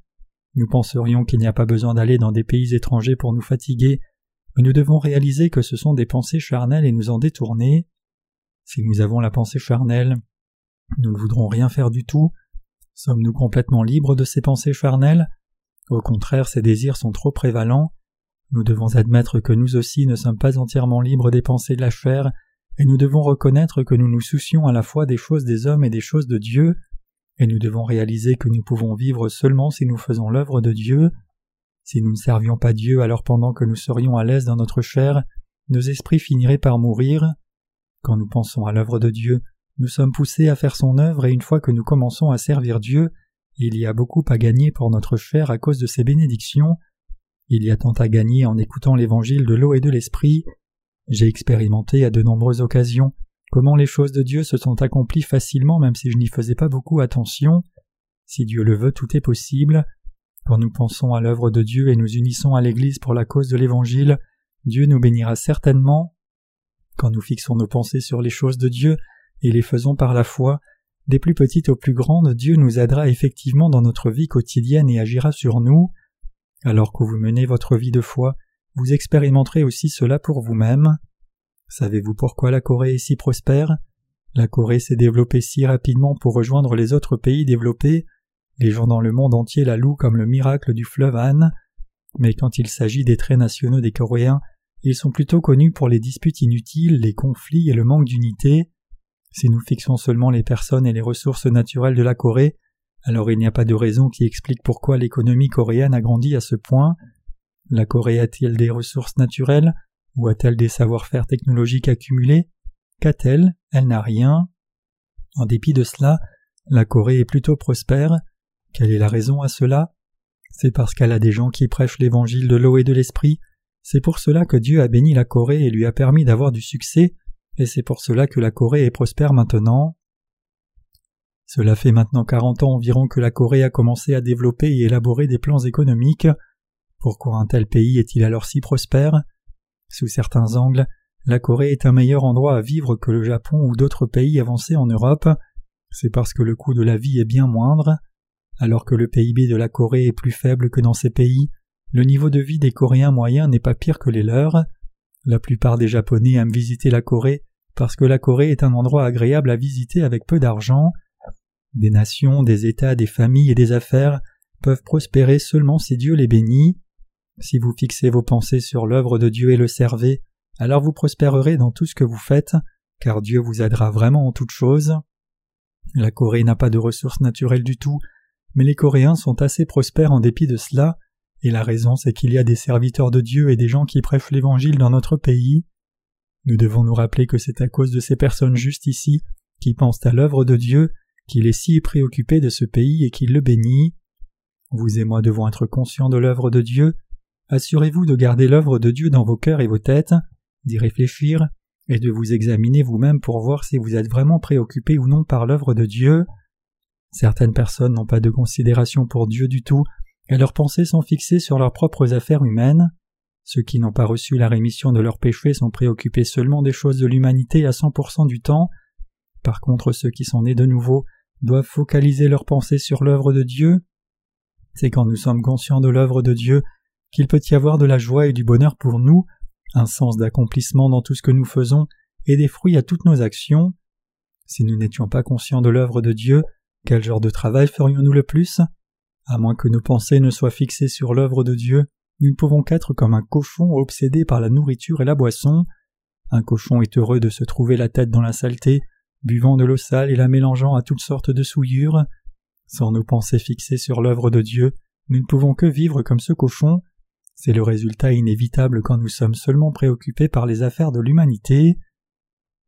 Nous penserions qu'il n'y a pas besoin d'aller dans des pays étrangers pour nous fatiguer, mais nous devons réaliser que ce sont des pensées charnelles et nous en détourner. Si nous avons la pensée charnelle, nous ne voudrons rien faire du tout. Sommes-nous complètement libres de ces pensées charnelles? Au contraire, ces désirs sont trop prévalents. Nous devons admettre que nous aussi ne sommes pas entièrement libres des pensées de la chair, et nous devons reconnaître que nous nous soucions à la fois des choses des hommes et des choses de Dieu, et nous devons réaliser que nous pouvons vivre seulement si nous faisons l'œuvre de Dieu. Si nous ne servions pas Dieu alors pendant que nous serions à l'aise dans notre chair, nos esprits finiraient par mourir. Quand nous pensons à l'œuvre de Dieu, nous sommes poussés à faire son œuvre et une fois que nous commençons à servir Dieu, il y a beaucoup à gagner pour notre chair à cause de ses bénédictions. Il y a tant à gagner en écoutant l'évangile de l'eau et de l'esprit. J'ai expérimenté à de nombreuses occasions comment les choses de Dieu se sont accomplies facilement même si je n'y faisais pas beaucoup attention? Si Dieu le veut, tout est possible. Quand nous pensons à l'œuvre de Dieu et nous unissons à l'Église pour la cause de l'Évangile, Dieu nous bénira certainement. Quand nous fixons nos pensées sur les choses de Dieu et les faisons par la foi, des plus petites aux plus grandes, Dieu nous aidera effectivement dans notre vie quotidienne et agira sur nous. Alors que vous menez votre vie de foi, vous expérimenterez aussi cela pour vous-même. Savez-vous pourquoi la Corée est si prospère? La Corée s'est développée si rapidement pour rejoindre les autres pays développés les gens dans le monde entier la louent comme le miracle du fleuve Han, mais quand il s'agit des traits nationaux des Coréens, ils sont plutôt connus pour les disputes inutiles, les conflits et le manque d'unité. Si nous fixons seulement les personnes et les ressources naturelles de la Corée, alors il n'y a pas de raison qui explique pourquoi l'économie coréenne a grandi à ce point. La Corée a-t-elle des ressources naturelles? Ou a-t-elle des savoir-faire technologiques accumulés? Qu'a-t-elle? Elle n'a rien. En dépit de cela, la Corée est plutôt prospère, quelle est la raison à cela? C'est parce qu'elle a des gens qui prêchent l'évangile de l'eau et de l'esprit. C'est pour cela que Dieu a béni la Corée et lui a permis d'avoir du succès, et c'est pour cela que la Corée est prospère maintenant. Cela fait maintenant quarante ans environ que la Corée a commencé à développer et élaborer des plans économiques. Pourquoi un tel pays est-il alors si prospère? Sous certains angles, la Corée est un meilleur endroit à vivre que le Japon ou d'autres pays avancés en Europe. C'est parce que le coût de la vie est bien moindre. Alors que le PIB de la Corée est plus faible que dans ces pays, le niveau de vie des Coréens moyens n'est pas pire que les leurs. La plupart des Japonais aiment visiter la Corée parce que la Corée est un endroit agréable à visiter avec peu d'argent. Des nations, des États, des familles et des affaires peuvent prospérer seulement si Dieu les bénit. Si vous fixez vos pensées sur l'œuvre de Dieu et le servez, alors vous prospérerez dans tout ce que vous faites, car Dieu vous aidera vraiment en toutes choses. La Corée n'a pas de ressources naturelles du tout, mais les Coréens sont assez prospères en dépit de cela, et la raison c'est qu'il y a des serviteurs de Dieu et des gens qui prêchent l'Évangile dans notre pays. Nous devons nous rappeler que c'est à cause de ces personnes justes ici, qui pensent à l'œuvre de Dieu, qu'il est si préoccupé de ce pays et qu'il le bénit. Vous et moi devons être conscients de l'œuvre de Dieu. Assurez-vous de garder l'œuvre de Dieu dans vos cœurs et vos têtes, d'y réfléchir, et de vous examiner vous-même pour voir si vous êtes vraiment préoccupé ou non par l'œuvre de Dieu. Certaines personnes n'ont pas de considération pour Dieu du tout, et leurs pensées sont fixées sur leurs propres affaires humaines. Ceux qui n'ont pas reçu la rémission de leurs péchés sont préoccupés seulement des choses de l'humanité à 100% du temps. Par contre, ceux qui sont nés de nouveau doivent focaliser leurs pensées sur l'œuvre de Dieu. C'est quand nous sommes conscients de l'œuvre de Dieu qu'il peut y avoir de la joie et du bonheur pour nous, un sens d'accomplissement dans tout ce que nous faisons et des fruits à toutes nos actions. Si nous n'étions pas conscients de l'œuvre de Dieu, quel genre de travail ferions-nous le plus? À moins que nos pensées ne soient fixées sur l'œuvre de Dieu, nous ne pouvons qu'être comme un cochon obsédé par la nourriture et la boisson. Un cochon est heureux de se trouver la tête dans la saleté, buvant de l'eau sale et la mélangeant à toutes sortes de souillures. Sans nos pensées fixées sur l'œuvre de Dieu, nous ne pouvons que vivre comme ce cochon. C'est le résultat inévitable quand nous sommes seulement préoccupés par les affaires de l'humanité.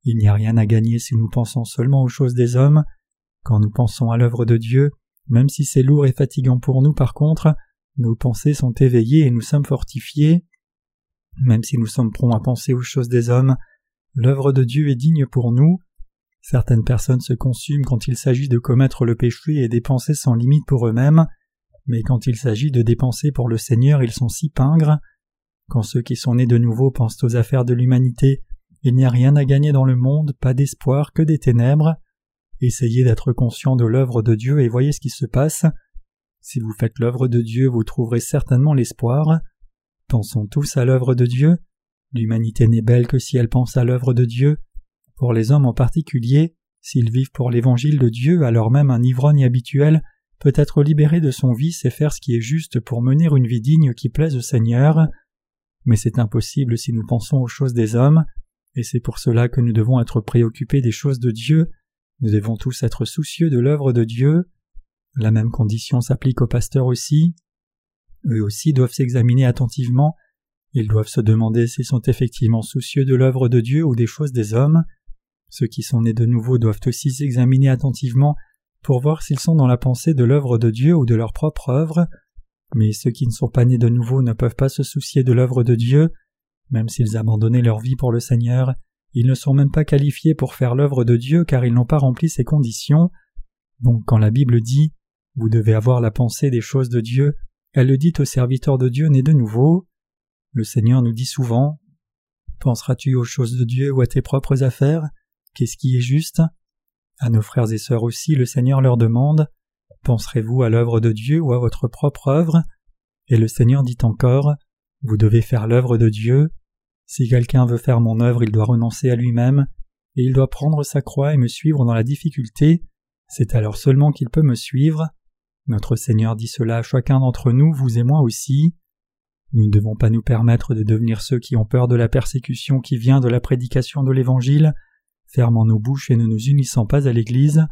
Il n'y a rien à gagner si nous pensons seulement aux choses des hommes. Quand nous pensons à l'œuvre de Dieu, même si c'est lourd et fatigant pour nous par contre, nos pensées sont éveillées et nous sommes fortifiés. Même si nous sommes prompts à penser aux choses des hommes, l'œuvre de Dieu est digne pour nous. Certaines personnes se consument quand il s'agit de commettre le péché et dépenser sans limite pour eux-mêmes, mais quand il s'agit de dépenser pour le Seigneur, ils sont si pingres. Quand ceux qui sont nés de nouveau pensent aux affaires de l'humanité, il n'y a rien à gagner dans le monde, pas d'espoir, que des ténèbres. Essayez d'être conscient de l'œuvre de Dieu et voyez ce qui se passe. Si vous faites l'œuvre de Dieu, vous trouverez certainement l'espoir. Pensons tous à l'œuvre de Dieu. L'humanité n'est belle que si elle pense à l'œuvre de Dieu. Pour les hommes en particulier, s'ils vivent pour l'évangile de Dieu, alors même un ivrogne habituel peut être libéré de son vice et faire ce qui est juste pour mener une vie digne qui plaise au Seigneur. Mais c'est impossible si nous pensons aux choses des hommes et c'est pour cela que nous devons être préoccupés des choses de Dieu, nous devons tous être soucieux de l'œuvre de Dieu. La même condition s'applique aux pasteurs aussi. Eux aussi doivent s'examiner attentivement, ils doivent se demander s'ils sont effectivement soucieux de l'œuvre de Dieu ou des choses des hommes. Ceux qui sont nés de nouveau doivent aussi s'examiner attentivement pour voir s'ils sont dans la pensée de l'œuvre de Dieu ou de leur propre œuvre. Mais ceux qui ne sont pas nés de nouveau ne peuvent pas se soucier de l'œuvre de Dieu, même s'ils abandonnaient leur vie pour le Seigneur, ils ne sont même pas qualifiés pour faire l'œuvre de Dieu car ils n'ont pas rempli ces conditions. Donc quand la Bible dit Vous devez avoir la pensée des choses de Dieu, elle le dit aux serviteurs de Dieu nés de nouveau. Le Seigneur nous dit souvent Penseras-tu aux choses de Dieu ou à tes propres affaires? Qu'est-ce qui est juste? À nos frères et sœurs aussi, le Seigneur leur demande Penserez-vous à l'œuvre de Dieu ou à votre propre œuvre? Et le Seigneur dit encore vous devez faire l'œuvre de Dieu. Si quelqu'un veut faire mon œuvre, il doit renoncer à lui-même, et il doit prendre sa croix et me suivre dans la difficulté. C'est alors seulement qu'il peut me suivre. Notre Seigneur dit cela à chacun d'entre nous, vous et moi aussi. Nous ne devons pas nous permettre de devenir ceux qui ont peur de la persécution qui vient de la prédication de l'Évangile, fermant nos bouches et ne nous unissant pas à l'Église.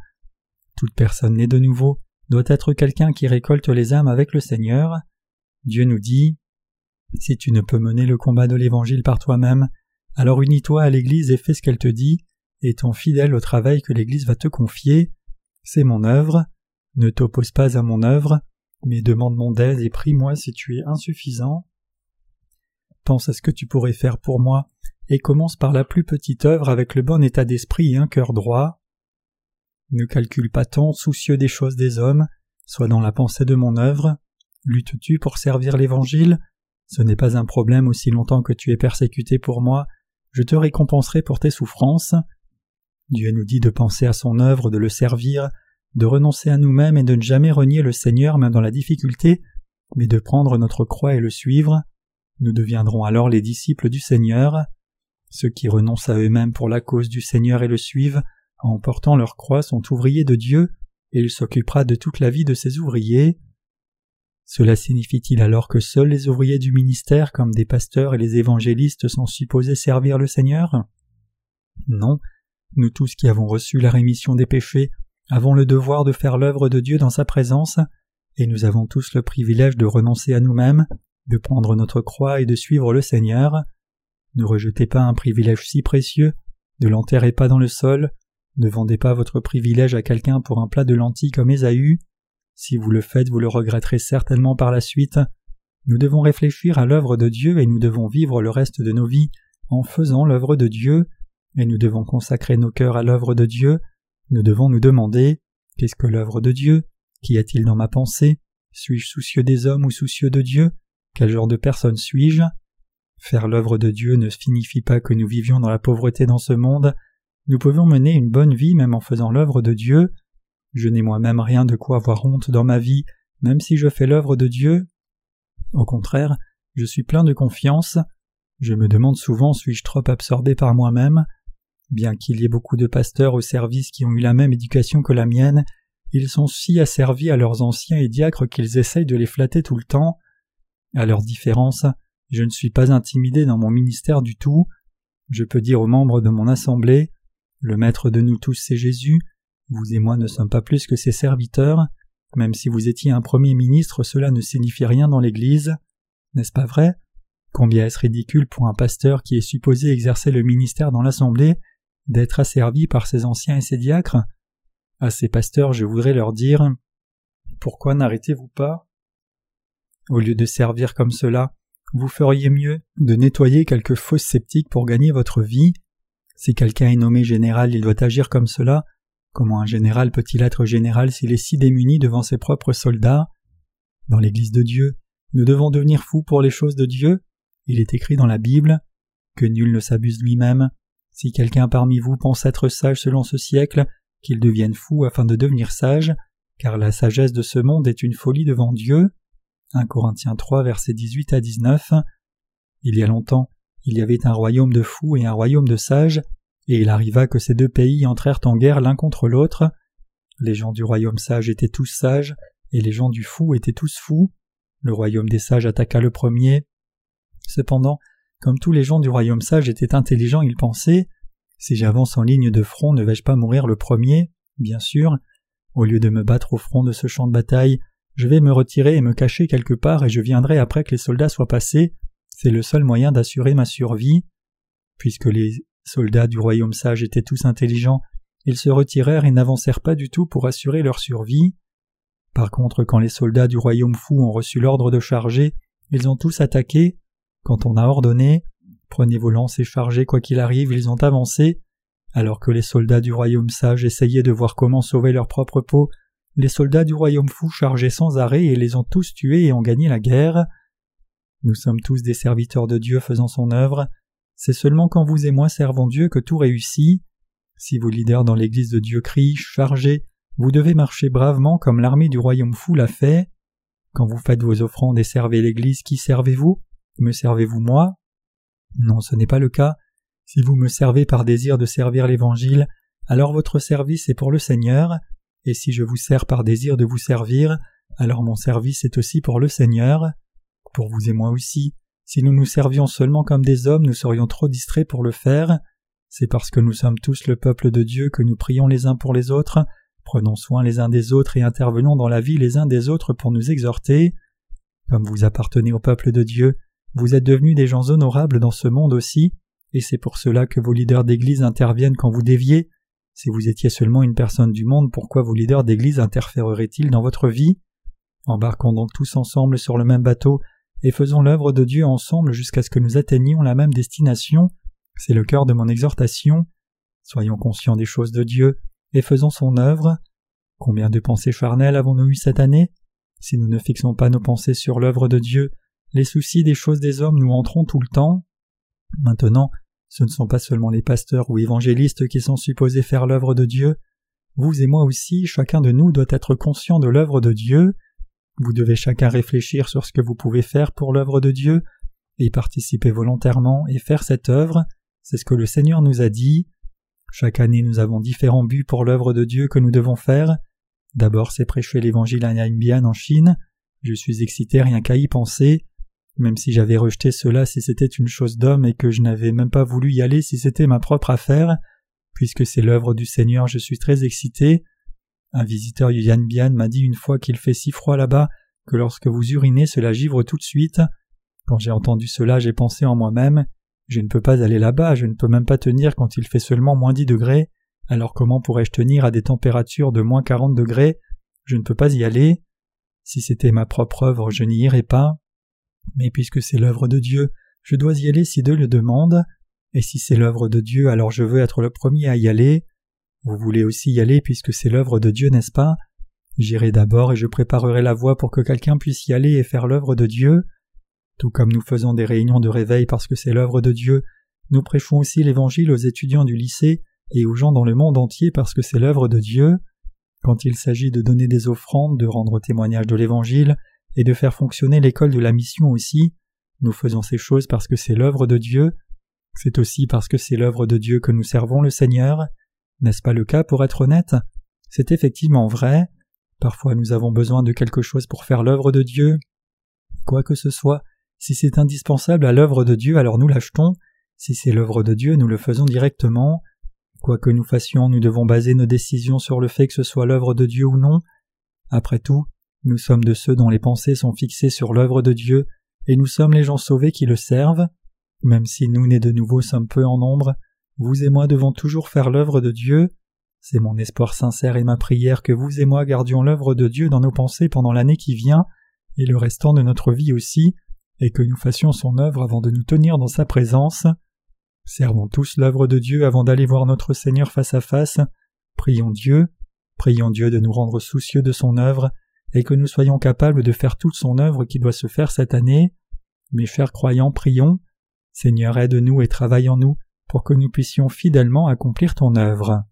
Toute personne née de nouveau doit être quelqu'un qui récolte les âmes avec le Seigneur. Dieu nous dit si tu ne peux mener le combat de l'Évangile par toi-même, alors unis-toi à l'Église et fais ce qu'elle te dit, étant fidèle au travail que l'Église va te confier. C'est mon œuvre. Ne t'oppose pas à mon œuvre, mais demande mon aide et prie-moi si tu es insuffisant. Pense à ce que tu pourrais faire pour moi, et commence par la plus petite œuvre avec le bon état d'esprit et un cœur droit. Ne calcule pas tant, soucieux des choses des hommes, sois dans la pensée de mon œuvre. Luttes-tu pour servir l'Évangile? Ce n'est pas un problème aussi longtemps que tu es persécuté pour moi, je te récompenserai pour tes souffrances. Dieu nous dit de penser à son œuvre, de le servir, de renoncer à nous-mêmes et de ne jamais renier le Seigneur même dans la difficulté, mais de prendre notre croix et le suivre. Nous deviendrons alors les disciples du Seigneur. Ceux qui renoncent à eux-mêmes pour la cause du Seigneur et le suivent, en portant leur croix, sont ouvriers de Dieu, et il s'occupera de toute la vie de ses ouvriers. Cela signifie-t-il alors que seuls les ouvriers du ministère comme des pasteurs et les évangélistes sont supposés servir le Seigneur? Non, nous tous qui avons reçu la rémission des péchés avons le devoir de faire l'œuvre de Dieu dans sa présence, et nous avons tous le privilège de renoncer à nous-mêmes, de prendre notre croix et de suivre le Seigneur. Ne rejetez pas un privilège si précieux, ne l'enterrez pas dans le sol, ne vendez pas votre privilège à quelqu'un pour un plat de lentilles comme Ésaü. Si vous le faites, vous le regretterez certainement par la suite. Nous devons réfléchir à l'œuvre de Dieu et nous devons vivre le reste de nos vies en faisant l'œuvre de Dieu, et nous devons consacrer nos cœurs à l'œuvre de Dieu. Nous devons nous demander Qu'est-ce que l'œuvre de Dieu? Qu'y a-t-il dans ma pensée? Suis-je soucieux des hommes ou soucieux de Dieu? Quel genre de personne suis-je? Faire l'œuvre de Dieu ne signifie pas que nous vivions dans la pauvreté dans ce monde, nous pouvons mener une bonne vie même en faisant l'œuvre de Dieu. Je n'ai moi-même rien de quoi avoir honte dans ma vie, même si je fais l'œuvre de Dieu. Au contraire, je suis plein de confiance. Je me demande souvent suis-je trop absorbé par moi-même? Bien qu'il y ait beaucoup de pasteurs au service qui ont eu la même éducation que la mienne, ils sont si asservis à leurs anciens et diacres qu'ils essayent de les flatter tout le temps. À leur différence, je ne suis pas intimidé dans mon ministère du tout. Je peux dire aux membres de mon assemblée Le maître de nous tous, c'est Jésus. Vous et moi ne sommes pas plus que ses serviteurs. Même si vous étiez un premier ministre, cela ne signifie rien dans l'Église. N'est-ce pas vrai? Combien est-ce ridicule pour un pasteur qui est supposé exercer le ministère dans l'Assemblée d'être asservi par ses anciens et ses diacres? À ces pasteurs, je voudrais leur dire Pourquoi n'arrêtez-vous pas Au lieu de servir comme cela, vous feriez mieux de nettoyer quelques fausses sceptiques pour gagner votre vie. Si quelqu'un est nommé général, il doit agir comme cela. Comment un général peut-il être général s'il est si démuni devant ses propres soldats? Dans l'Église de Dieu, nous devons devenir fous pour les choses de Dieu. Il est écrit dans la Bible que nul ne s'abuse lui-même. Si quelqu'un parmi vous pense être sage selon ce siècle, qu'il devienne fou afin de devenir sage, car la sagesse de ce monde est une folie devant Dieu. 1 Corinthiens 3 versets 18 à 19. Il y a longtemps, il y avait un royaume de fous et un royaume de sages, et il arriva que ces deux pays entrèrent en guerre l'un contre l'autre. Les gens du royaume sage étaient tous sages, et les gens du fou étaient tous fous. Le royaume des sages attaqua le premier. Cependant, comme tous les gens du royaume sage étaient intelligents, ils pensaient Si j'avance en ligne de front, ne vais-je pas mourir le premier? Bien sûr. Au lieu de me battre au front de ce champ de bataille, je vais me retirer et me cacher quelque part et je viendrai après que les soldats soient passés. C'est le seul moyen d'assurer ma survie. Puisque les soldats du royaume sage étaient tous intelligents, ils se retirèrent et n'avancèrent pas du tout pour assurer leur survie. Par contre, quand les soldats du royaume fou ont reçu l'ordre de charger, ils ont tous attaqué. Quand on a ordonné Prenez vos lances et chargez quoi qu'il arrive, ils ont avancé. Alors que les soldats du royaume sage essayaient de voir comment sauver leur propre peau, les soldats du royaume fou chargeaient sans arrêt et les ont tous tués et ont gagné la guerre. Nous sommes tous des serviteurs de Dieu faisant son œuvre. C'est seulement quand vous et moi servons Dieu que tout réussit. Si vos leaders dans l'Église de Dieu crient Chargez, vous devez marcher bravement comme l'armée du royaume fou l'a fait. Quand vous faites vos offrandes et servez l'Église, qui servez-vous? Me servez-vous moi? Non, ce n'est pas le cas. Si vous me servez par désir de servir l'Évangile, alors votre service est pour le Seigneur, et si je vous sers par désir de vous servir, alors mon service est aussi pour le Seigneur. Pour vous et moi aussi, si nous nous servions seulement comme des hommes, nous serions trop distraits pour le faire. C'est parce que nous sommes tous le peuple de Dieu que nous prions les uns pour les autres, Prenons soin les uns des autres et intervenons dans la vie les uns des autres pour nous exhorter. Comme vous appartenez au peuple de Dieu, vous êtes devenus des gens honorables dans ce monde aussi, et c'est pour cela que vos leaders d'Église interviennent quand vous déviez. Si vous étiez seulement une personne du monde, pourquoi vos leaders d'Église interféreraient-ils dans votre vie? Embarquons donc tous ensemble sur le même bateau et faisons l'œuvre de Dieu ensemble jusqu'à ce que nous atteignions la même destination. C'est le cœur de mon exhortation. Soyons conscients des choses de Dieu et faisons son œuvre. Combien de pensées charnelles avons-nous eues cette année? Si nous ne fixons pas nos pensées sur l'œuvre de Dieu, les soucis des choses des hommes nous entreront tout le temps. Maintenant, ce ne sont pas seulement les pasteurs ou évangélistes qui sont supposés faire l'œuvre de Dieu. Vous et moi aussi, chacun de nous doit être conscient de l'œuvre de Dieu. Vous devez chacun réfléchir sur ce que vous pouvez faire pour l'œuvre de Dieu, et participer volontairement et faire cette œuvre. C'est ce que le Seigneur nous a dit. Chaque année nous avons différents buts pour l'œuvre de Dieu que nous devons faire. D'abord c'est prêcher l'évangile à Namibian en Chine. Je suis excité rien qu'à y penser. Même si j'avais rejeté cela si c'était une chose d'homme et que je n'avais même pas voulu y aller si c'était ma propre affaire, puisque c'est l'œuvre du Seigneur, je suis très excité. Un visiteur Bian m'a dit une fois qu'il fait si froid là-bas que lorsque vous urinez cela givre tout de suite. Quand j'ai entendu cela, j'ai pensé en moi-même je ne peux pas aller là-bas, je ne peux même pas tenir quand il fait seulement moins dix degrés, alors comment pourrais-je tenir à des températures de moins quarante degrés? Je ne peux pas y aller. Si c'était ma propre œuvre, je n'y irais pas. Mais puisque c'est l'œuvre de Dieu, je dois y aller si Dieu le demande. Et si c'est l'œuvre de Dieu, alors je veux être le premier à y aller. Vous voulez aussi y aller puisque c'est l'œuvre de Dieu, n'est-ce pas? J'irai d'abord et je préparerai la voie pour que quelqu'un puisse y aller et faire l'œuvre de Dieu. Tout comme nous faisons des réunions de réveil parce que c'est l'œuvre de Dieu, nous prêchons aussi l'Évangile aux étudiants du lycée et aux gens dans le monde entier parce que c'est l'œuvre de Dieu. Quand il s'agit de donner des offrandes, de rendre témoignage de l'Évangile et de faire fonctionner l'école de la mission aussi, nous faisons ces choses parce que c'est l'œuvre de Dieu. C'est aussi parce que c'est l'œuvre de Dieu que nous servons le Seigneur. N'est-ce pas le cas pour être honnête? C'est effectivement vrai. Parfois nous avons besoin de quelque chose pour faire l'œuvre de Dieu. Quoi que ce soit, si c'est indispensable à l'œuvre de Dieu, alors nous l'achetons. Si c'est l'œuvre de Dieu, nous le faisons directement. Quoi que nous fassions, nous devons baser nos décisions sur le fait que ce soit l'œuvre de Dieu ou non. Après tout, nous sommes de ceux dont les pensées sont fixées sur l'œuvre de Dieu, et nous sommes les gens sauvés qui le servent. Même si nous nés de nouveau sommes peu en nombre, vous et moi devons toujours faire l'œuvre de Dieu. C'est mon espoir sincère et ma prière que vous et moi gardions l'œuvre de Dieu dans nos pensées pendant l'année qui vient, et le restant de notre vie aussi, et que nous fassions son œuvre avant de nous tenir dans sa présence. Servons tous l'œuvre de Dieu avant d'aller voir notre Seigneur face à face. Prions Dieu, prions Dieu de nous rendre soucieux de son œuvre, et que nous soyons capables de faire toute son œuvre qui doit se faire cette année. Mes chers croyants, prions. Seigneur, aide-nous et travaille en nous pour que nous puissions fidèlement accomplir ton œuvre.